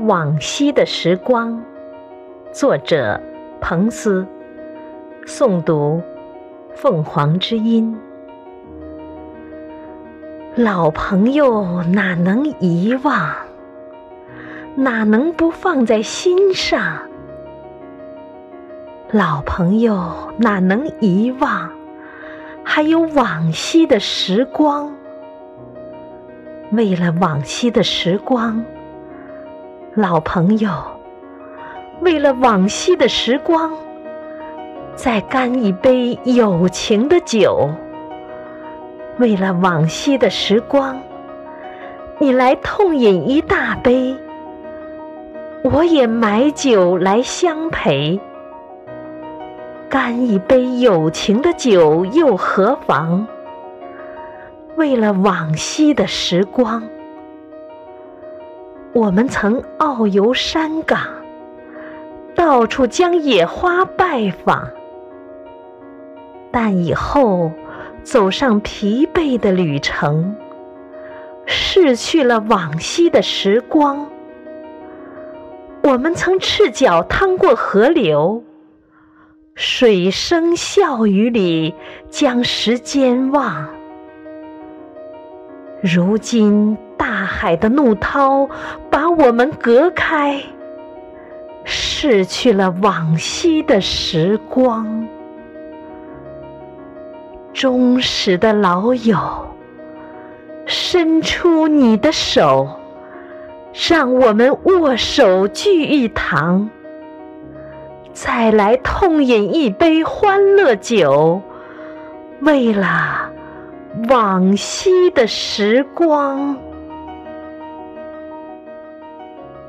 往昔的时光，作者彭斯，诵读凤凰之音。老朋友哪能遗忘？哪能不放在心上？老朋友哪能遗忘？还有往昔的时光。为了往昔的时光。老朋友，为了往昔的时光，再干一杯友情的酒。为了往昔的时光，你来痛饮一大杯，我也买酒来相陪。干一杯友情的酒又何妨？为了往昔的时光。我们曾遨游山岗，到处将野花拜访，但以后走上疲惫的旅程，逝去了往昔的时光。我们曾赤脚趟过河流，水声笑语里将时间忘，如今。大海的怒涛把我们隔开，逝去了往昔的时光。忠实的老友，伸出你的手，让我们握手聚一堂，再来痛饮一杯欢乐酒，为了往昔的时光。